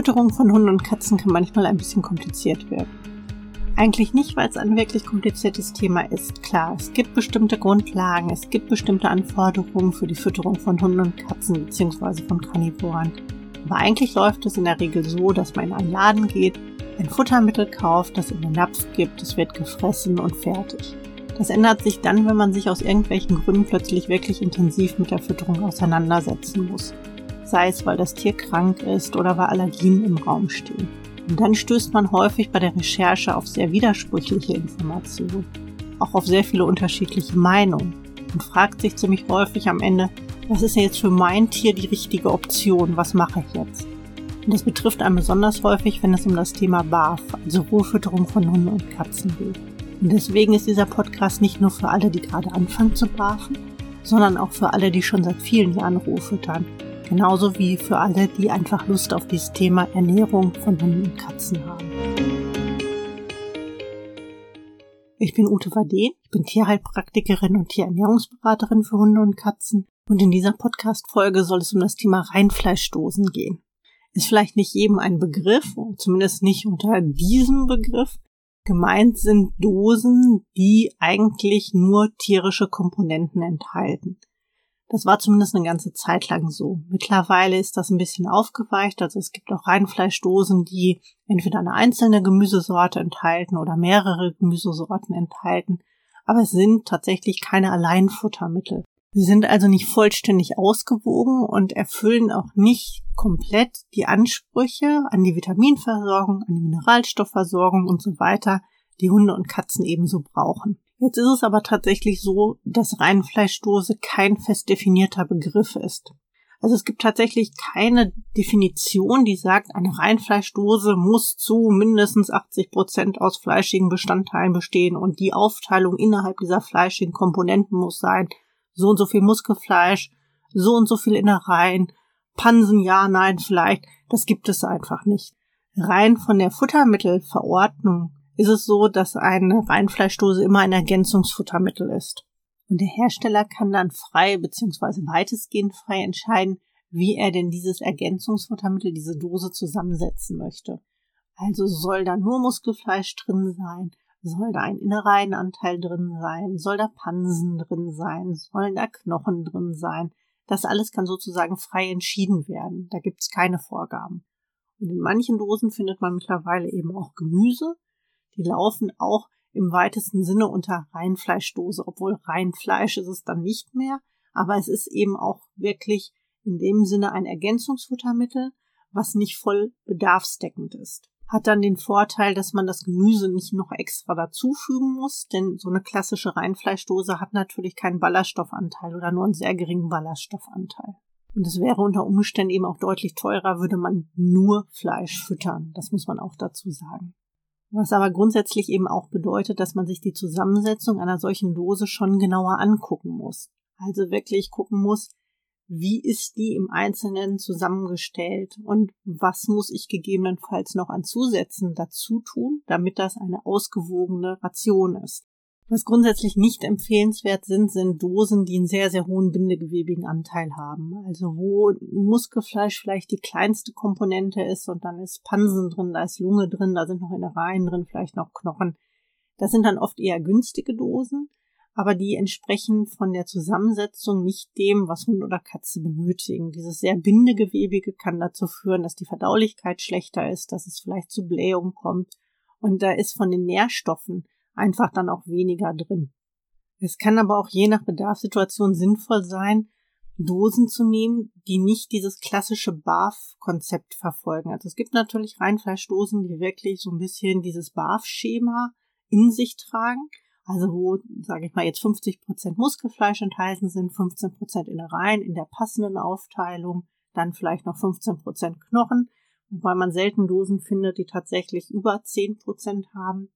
Fütterung von Hunden und Katzen kann manchmal ein bisschen kompliziert werden. Eigentlich nicht, weil es ein wirklich kompliziertes Thema ist. Klar, es gibt bestimmte Grundlagen, es gibt bestimmte Anforderungen für die Fütterung von Hunden und Katzen bzw. von Karnivoren. Aber eigentlich läuft es in der Regel so, dass man in einen Laden geht, ein Futtermittel kauft, das in den Napf gibt, es wird gefressen und fertig. Das ändert sich dann, wenn man sich aus irgendwelchen Gründen plötzlich wirklich intensiv mit der Fütterung auseinandersetzen muss. Sei es, weil das Tier krank ist oder weil Allergien im Raum stehen. Und dann stößt man häufig bei der Recherche auf sehr widersprüchliche Informationen, auch auf sehr viele unterschiedliche Meinungen und fragt sich ziemlich häufig am Ende, was ist jetzt für mein Tier die richtige Option? Was mache ich jetzt? Und das betrifft einen besonders häufig, wenn es um das Thema BAF, also Rohfütterung von Hunden und Katzen geht. Und deswegen ist dieser Podcast nicht nur für alle, die gerade anfangen zu barfen, sondern auch für alle, die schon seit vielen Jahren roh füttern. Genauso wie für alle, die einfach Lust auf dieses Thema Ernährung von Hunden und Katzen haben. Ich bin Ute Waden, ich bin Tierheilpraktikerin und Tierernährungsberaterin für Hunde und Katzen und in dieser Podcast-Folge soll es um das Thema Reinfleischdosen gehen. Ist vielleicht nicht jedem ein Begriff, zumindest nicht unter diesem Begriff, Gemeint sind Dosen, die eigentlich nur tierische Komponenten enthalten. Das war zumindest eine ganze Zeit lang so. Mittlerweile ist das ein bisschen aufgeweicht. Also es gibt auch Reinfleischdosen, die entweder eine einzelne Gemüsesorte enthalten oder mehrere Gemüsesorten enthalten. Aber es sind tatsächlich keine Alleinfuttermittel. Sie sind also nicht vollständig ausgewogen und erfüllen auch nicht komplett die Ansprüche an die Vitaminversorgung, an die Mineralstoffversorgung und so weiter, die Hunde und Katzen ebenso brauchen. Jetzt ist es aber tatsächlich so, dass Reinfleischdose kein fest definierter Begriff ist. Also es gibt tatsächlich keine Definition, die sagt, eine Reinfleischdose muss zu mindestens 80 Prozent aus fleischigen Bestandteilen bestehen und die Aufteilung innerhalb dieser fleischigen Komponenten muss sein, so und so viel Muskelfleisch, so und so viel Innereien, Pansen, ja, nein, vielleicht, das gibt es einfach nicht. Rein von der Futtermittelverordnung ist es so, dass eine Reinfleischdose immer ein Ergänzungsfuttermittel ist. Und der Hersteller kann dann frei bzw. weitestgehend frei entscheiden, wie er denn dieses Ergänzungsfuttermittel, diese Dose zusammensetzen möchte. Also soll da nur Muskelfleisch drin sein, soll da ein Innereienanteil drin sein? Soll da Pansen drin sein? Sollen da Knochen drin sein? Das alles kann sozusagen frei entschieden werden. Da gibt's keine Vorgaben. Und in manchen Dosen findet man mittlerweile eben auch Gemüse. Die laufen auch im weitesten Sinne unter Reinfleischdose, obwohl Reinfleisch ist es dann nicht mehr. Aber es ist eben auch wirklich in dem Sinne ein Ergänzungsfuttermittel, was nicht voll bedarfsdeckend ist hat dann den Vorteil, dass man das Gemüse nicht noch extra dazufügen muss, denn so eine klassische Reinfleischdose hat natürlich keinen Ballaststoffanteil oder nur einen sehr geringen Ballaststoffanteil. Und es wäre unter Umständen eben auch deutlich teurer, würde man nur Fleisch füttern. Das muss man auch dazu sagen. Was aber grundsätzlich eben auch bedeutet, dass man sich die Zusammensetzung einer solchen Dose schon genauer angucken muss. Also wirklich gucken muss, wie ist die im Einzelnen zusammengestellt und was muss ich gegebenenfalls noch an Zusätzen dazu tun, damit das eine ausgewogene Ration ist. Was grundsätzlich nicht empfehlenswert sind, sind Dosen, die einen sehr, sehr hohen bindegewebigen Anteil haben. Also wo Muskelfleisch vielleicht die kleinste Komponente ist und dann ist Pansen drin, da ist Lunge drin, da sind noch Innereien drin, vielleicht noch Knochen. Das sind dann oft eher günstige Dosen aber die entsprechen von der Zusammensetzung nicht dem, was Hund oder Katze benötigen. Dieses sehr bindegewebige kann dazu führen, dass die Verdaulichkeit schlechter ist, dass es vielleicht zu Blähungen kommt und da ist von den Nährstoffen einfach dann auch weniger drin. Es kann aber auch je nach Bedarfssituation sinnvoll sein, Dosen zu nehmen, die nicht dieses klassische BAF-Konzept verfolgen. Also es gibt natürlich Reinfleischdosen, die wirklich so ein bisschen dieses BAF-Schema in sich tragen also wo, sage ich mal, jetzt 50 Prozent Muskelfleisch enthalten sind, 15 Prozent Innereien in der passenden Aufteilung, dann vielleicht noch 15 Prozent Knochen, wobei man selten Dosen findet, die tatsächlich über 10 Prozent haben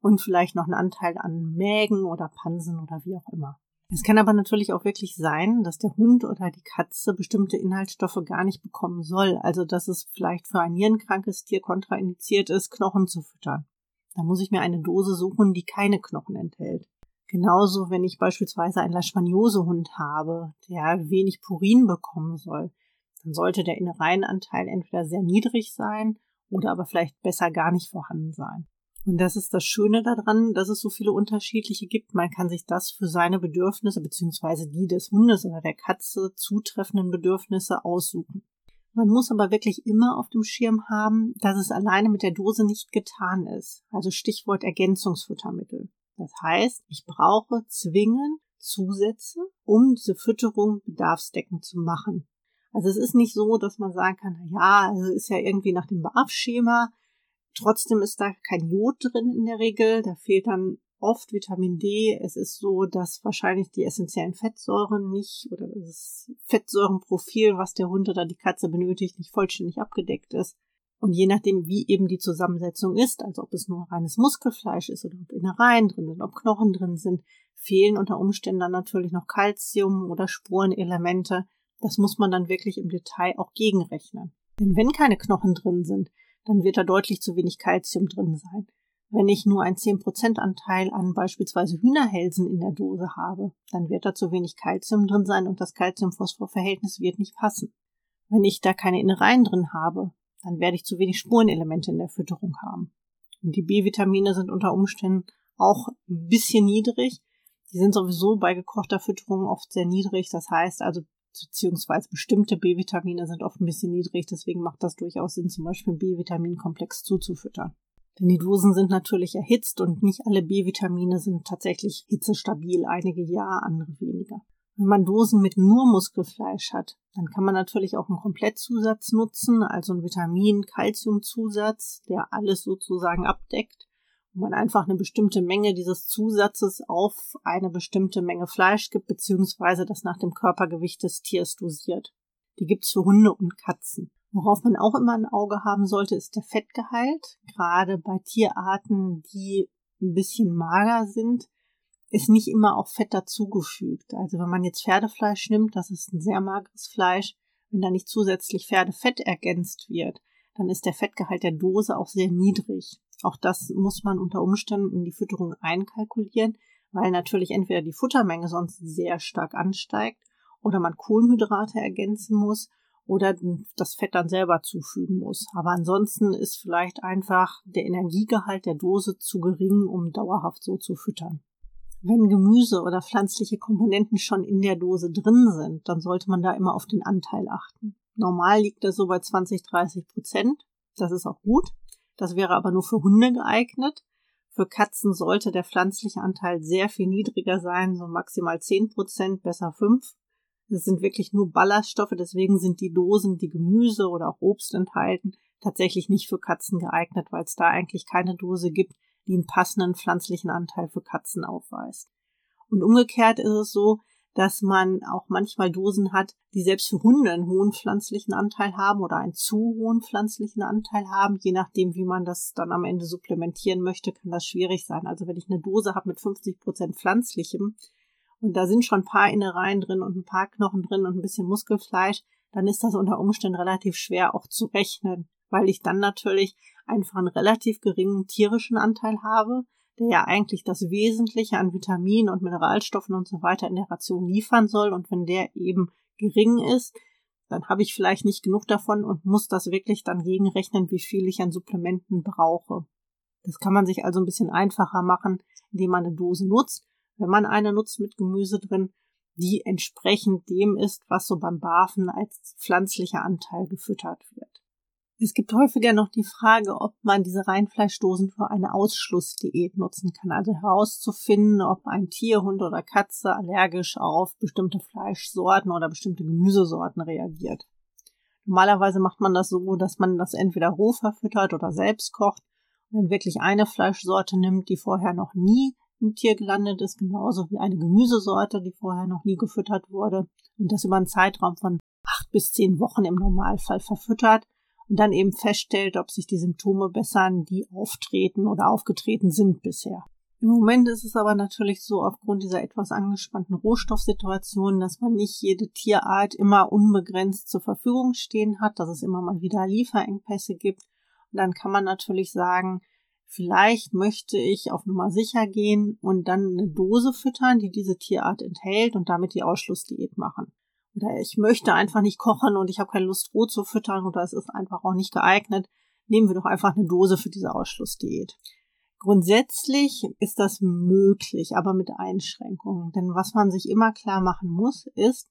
und vielleicht noch einen Anteil an Mägen oder Pansen oder wie auch immer. Es kann aber natürlich auch wirklich sein, dass der Hund oder die Katze bestimmte Inhaltsstoffe gar nicht bekommen soll. Also dass es vielleicht für ein nierenkrankes Tier kontraindiziert ist, Knochen zu füttern. Da muss ich mir eine Dose suchen, die keine Knochen enthält. Genauso, wenn ich beispielsweise einen Leishmaniose-Hund habe, der wenig Purin bekommen soll. Da dann sollte der Innereienanteil entweder sehr niedrig sein oder aber vielleicht besser gar nicht vorhanden sein. Und das ist das Schöne daran, dass es so viele unterschiedliche gibt. Man kann sich das für seine Bedürfnisse beziehungsweise die des Hundes oder der Katze zutreffenden Bedürfnisse aussuchen. Man muss aber wirklich immer auf dem Schirm haben, dass es alleine mit der Dose nicht getan ist. Also Stichwort Ergänzungsfuttermittel. Das heißt, ich brauche zwingend Zusätze, um diese Fütterung bedarfsdeckend zu machen. Also es ist nicht so, dass man sagen kann, na ja, also ist ja irgendwie nach dem BAF-Schema. Trotzdem ist da kein Jod drin in der Regel. Da fehlt dann oft Vitamin D. Es ist so, dass wahrscheinlich die essentiellen Fettsäuren nicht oder das Fettsäurenprofil, was der Hund oder die Katze benötigt, nicht vollständig abgedeckt ist. Und je nachdem, wie eben die Zusammensetzung ist, also ob es nur reines Muskelfleisch ist oder ob Innereien drin sind, ob Knochen drin sind, fehlen unter Umständen dann natürlich noch Kalzium oder Spurenelemente. Das muss man dann wirklich im Detail auch gegenrechnen. Denn wenn keine Knochen drin sind, dann wird da deutlich zu wenig Kalzium drin sein. Wenn ich nur einen 10% Anteil an beispielsweise Hühnerhälsen in der Dose habe, dann wird da zu wenig Kalzium drin sein und das Calcium-Phosphor-Verhältnis wird nicht passen. Wenn ich da keine Innereien drin habe, dann werde ich zu wenig Spurenelemente in der Fütterung haben. Und die B-Vitamine sind unter Umständen auch ein bisschen niedrig. Die sind sowieso bei gekochter Fütterung oft sehr niedrig. Das heißt also, beziehungsweise bestimmte B-Vitamine sind oft ein bisschen niedrig. Deswegen macht das durchaus Sinn, zum Beispiel einen B-Vitaminkomplex zuzufüttern. Denn die Dosen sind natürlich erhitzt und nicht alle B-Vitamine sind tatsächlich hitzestabil. Einige ja, andere weniger. Wenn man Dosen mit nur Muskelfleisch hat, dann kann man natürlich auch einen Komplettzusatz nutzen, also einen Vitamin-Calcium-Zusatz, der alles sozusagen abdeckt, man einfach eine bestimmte Menge dieses Zusatzes auf eine bestimmte Menge Fleisch gibt, beziehungsweise das nach dem Körpergewicht des Tiers dosiert. Die gibt's für Hunde und Katzen. Worauf man auch immer ein Auge haben sollte, ist der Fettgehalt. Gerade bei Tierarten, die ein bisschen mager sind, ist nicht immer auch Fett dazugefügt. Also wenn man jetzt Pferdefleisch nimmt, das ist ein sehr mageres Fleisch, wenn da nicht zusätzlich Pferdefett ergänzt wird, dann ist der Fettgehalt der Dose auch sehr niedrig. Auch das muss man unter Umständen in die Fütterung einkalkulieren, weil natürlich entweder die Futtermenge sonst sehr stark ansteigt oder man Kohlenhydrate ergänzen muss oder das Fett dann selber zufügen muss. Aber ansonsten ist vielleicht einfach der Energiegehalt der Dose zu gering, um dauerhaft so zu füttern. Wenn Gemüse oder pflanzliche Komponenten schon in der Dose drin sind, dann sollte man da immer auf den Anteil achten. Normal liegt er so bei 20, 30 Prozent. Das ist auch gut. Das wäre aber nur für Hunde geeignet. Für Katzen sollte der pflanzliche Anteil sehr viel niedriger sein, so maximal 10 Prozent, besser 5. Das sind wirklich nur Ballaststoffe, deswegen sind die Dosen, die Gemüse oder auch Obst enthalten, tatsächlich nicht für Katzen geeignet, weil es da eigentlich keine Dose gibt, die einen passenden pflanzlichen Anteil für Katzen aufweist. Und umgekehrt ist es so, dass man auch manchmal Dosen hat, die selbst für Hunde einen hohen pflanzlichen Anteil haben oder einen zu hohen pflanzlichen Anteil haben. Je nachdem, wie man das dann am Ende supplementieren möchte, kann das schwierig sein. Also wenn ich eine Dose habe mit 50 Prozent pflanzlichem und da sind schon ein paar Innereien drin und ein paar Knochen drin und ein bisschen Muskelfleisch, dann ist das unter Umständen relativ schwer auch zu rechnen, weil ich dann natürlich einfach einen relativ geringen tierischen Anteil habe, der ja eigentlich das Wesentliche an Vitaminen und Mineralstoffen und so weiter in der Ration liefern soll. Und wenn der eben gering ist, dann habe ich vielleicht nicht genug davon und muss das wirklich dann gegenrechnen, wie viel ich an Supplementen brauche. Das kann man sich also ein bisschen einfacher machen, indem man eine Dose nutzt. Wenn man eine nutzt mit Gemüse drin, die entsprechend dem ist, was so beim Barfen als pflanzlicher Anteil gefüttert wird. Es gibt häufiger noch die Frage, ob man diese Reinfleischdosen für eine Ausschlussdiät nutzen kann, also herauszufinden, ob ein Tier, Hund oder Katze allergisch auf bestimmte Fleischsorten oder bestimmte Gemüsesorten reagiert. Normalerweise macht man das so, dass man das entweder roh verfüttert oder selbst kocht und dann wirklich eine Fleischsorte nimmt, die vorher noch nie im Tier gelandet ist, genauso wie eine Gemüsesorte, die vorher noch nie gefüttert wurde und das über einen Zeitraum von acht bis zehn Wochen im Normalfall verfüttert und dann eben feststellt, ob sich die Symptome bessern, die auftreten oder aufgetreten sind bisher. Im Moment ist es aber natürlich so aufgrund dieser etwas angespannten Rohstoffsituation, dass man nicht jede Tierart immer unbegrenzt zur Verfügung stehen hat, dass es immer mal wieder Lieferengpässe gibt. Und dann kann man natürlich sagen, vielleicht möchte ich auf Nummer sicher gehen und dann eine Dose füttern, die diese Tierart enthält und damit die Ausschlussdiät machen. Oder ich möchte einfach nicht kochen und ich habe keine Lust, roh zu füttern oder es ist einfach auch nicht geeignet, nehmen wir doch einfach eine Dose für diese Ausschlussdiät. Grundsätzlich ist das möglich, aber mit Einschränkungen. Denn was man sich immer klar machen muss, ist,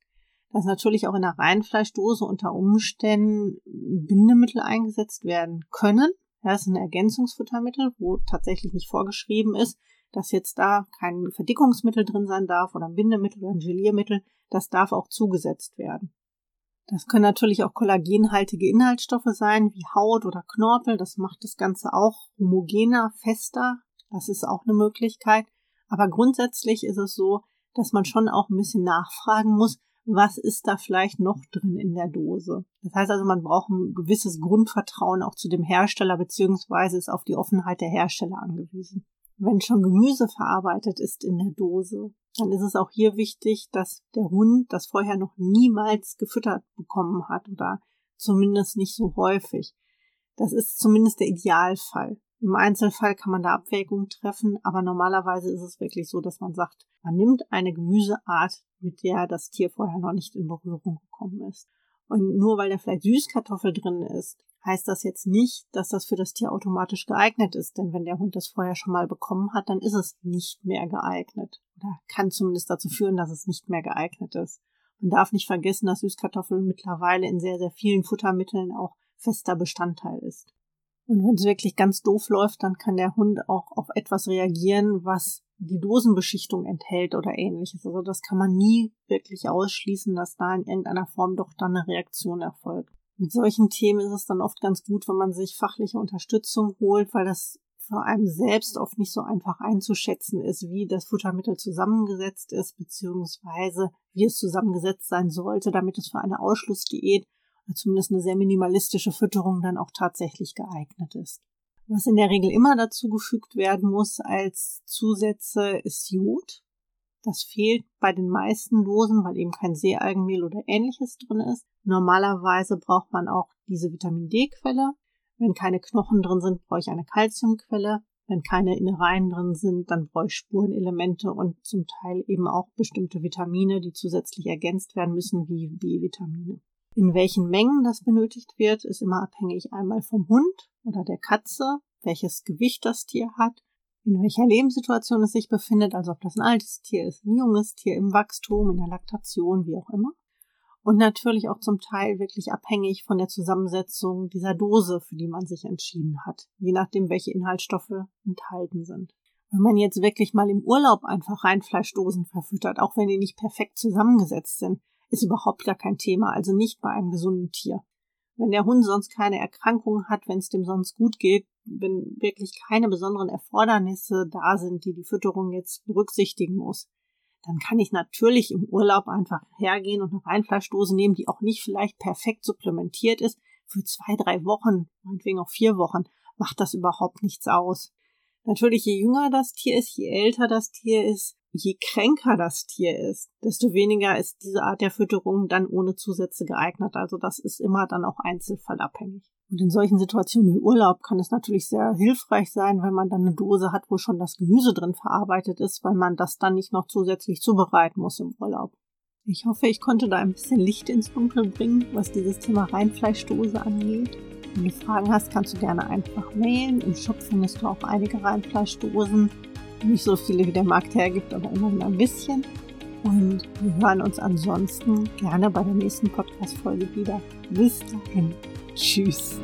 dass natürlich auch in der Reinfleischdose unter Umständen Bindemittel eingesetzt werden können. Das ist ein Ergänzungsfuttermittel, wo tatsächlich nicht vorgeschrieben ist, dass jetzt da kein Verdickungsmittel drin sein darf oder ein Bindemittel oder ein Geliermittel. Das darf auch zugesetzt werden. Das können natürlich auch kollagenhaltige Inhaltsstoffe sein, wie Haut oder Knorpel. Das macht das Ganze auch homogener, fester. Das ist auch eine Möglichkeit. Aber grundsätzlich ist es so, dass man schon auch ein bisschen nachfragen muss, was ist da vielleicht noch drin in der Dose. Das heißt also, man braucht ein gewisses Grundvertrauen auch zu dem Hersteller, beziehungsweise ist auf die Offenheit der Hersteller angewiesen. Wenn schon Gemüse verarbeitet ist in der Dose, dann ist es auch hier wichtig, dass der Hund das vorher noch niemals gefüttert bekommen hat oder zumindest nicht so häufig. Das ist zumindest der Idealfall. Im Einzelfall kann man da Abwägungen treffen, aber normalerweise ist es wirklich so, dass man sagt, man nimmt eine Gemüseart, mit der das Tier vorher noch nicht in Berührung gekommen ist. Und nur weil da vielleicht Süßkartoffel drin ist, heißt das jetzt nicht, dass das für das Tier automatisch geeignet ist. Denn wenn der Hund das vorher schon mal bekommen hat, dann ist es nicht mehr geeignet. Oder kann zumindest dazu führen, dass es nicht mehr geeignet ist. Man darf nicht vergessen, dass Süßkartoffeln mittlerweile in sehr, sehr vielen Futtermitteln auch fester Bestandteil ist. Und wenn es wirklich ganz doof läuft, dann kann der Hund auch auf etwas reagieren, was die Dosenbeschichtung enthält oder ähnliches. Also das kann man nie wirklich ausschließen, dass da in irgendeiner Form doch dann eine Reaktion erfolgt. Mit solchen Themen ist es dann oft ganz gut, wenn man sich fachliche Unterstützung holt, weil das für einem selbst oft nicht so einfach einzuschätzen ist, wie das Futtermittel zusammengesetzt ist, beziehungsweise wie es zusammengesetzt sein sollte, damit es für eine Ausschlussdiät oder zumindest eine sehr minimalistische Fütterung dann auch tatsächlich geeignet ist. Was in der Regel immer dazu gefügt werden muss als Zusätze ist Jod. Das fehlt bei den meisten Dosen, weil eben kein Seealgenmehl oder ähnliches drin ist. Normalerweise braucht man auch diese Vitamin D-Quelle. Wenn keine Knochen drin sind, brauche ich eine Calciumquelle. Wenn keine Innereien drin sind, dann brauche ich Spurenelemente und zum Teil eben auch bestimmte Vitamine, die zusätzlich ergänzt werden müssen, wie B-Vitamine. In welchen Mengen das benötigt wird, ist immer abhängig einmal vom Hund oder der Katze, welches Gewicht das Tier hat in welcher Lebenssituation es sich befindet, also ob das ein altes Tier ist, ein junges Tier im Wachstum, in der Laktation, wie auch immer. Und natürlich auch zum Teil wirklich abhängig von der Zusammensetzung dieser Dose, für die man sich entschieden hat, je nachdem, welche Inhaltsstoffe enthalten sind. Wenn man jetzt wirklich mal im Urlaub einfach Reinfleischdosen verfüttert, auch wenn die nicht perfekt zusammengesetzt sind, ist überhaupt gar kein Thema, also nicht bei einem gesunden Tier. Wenn der Hund sonst keine Erkrankungen hat, wenn es dem sonst gut geht, wenn wirklich keine besonderen Erfordernisse da sind, die die Fütterung jetzt berücksichtigen muss, dann kann ich natürlich im Urlaub einfach hergehen und eine Reinfleischdose nehmen, die auch nicht vielleicht perfekt supplementiert ist. Für zwei, drei Wochen, meinetwegen auch vier Wochen, macht das überhaupt nichts aus. Natürlich, je jünger das Tier ist, je älter das Tier ist, je kränker das Tier ist, desto weniger ist diese Art der Fütterung dann ohne Zusätze geeignet. Also das ist immer dann auch einzelfallabhängig. Und in solchen Situationen wie Urlaub kann es natürlich sehr hilfreich sein, wenn man dann eine Dose hat, wo schon das Gemüse drin verarbeitet ist, weil man das dann nicht noch zusätzlich zubereiten muss im Urlaub. Ich hoffe, ich konnte da ein bisschen Licht ins Dunkel bringen, was dieses Thema Reinfleischdose angeht. Wenn du Fragen hast, kannst du gerne einfach mailen. Im Shop findest du auch einige Reinfleischdosen. Nicht so viele, wie der Markt hergibt, aber immerhin ein bisschen. Und wir hören uns ansonsten gerne bei der nächsten Podcast-Folge wieder. Bis dahin. Tschüss.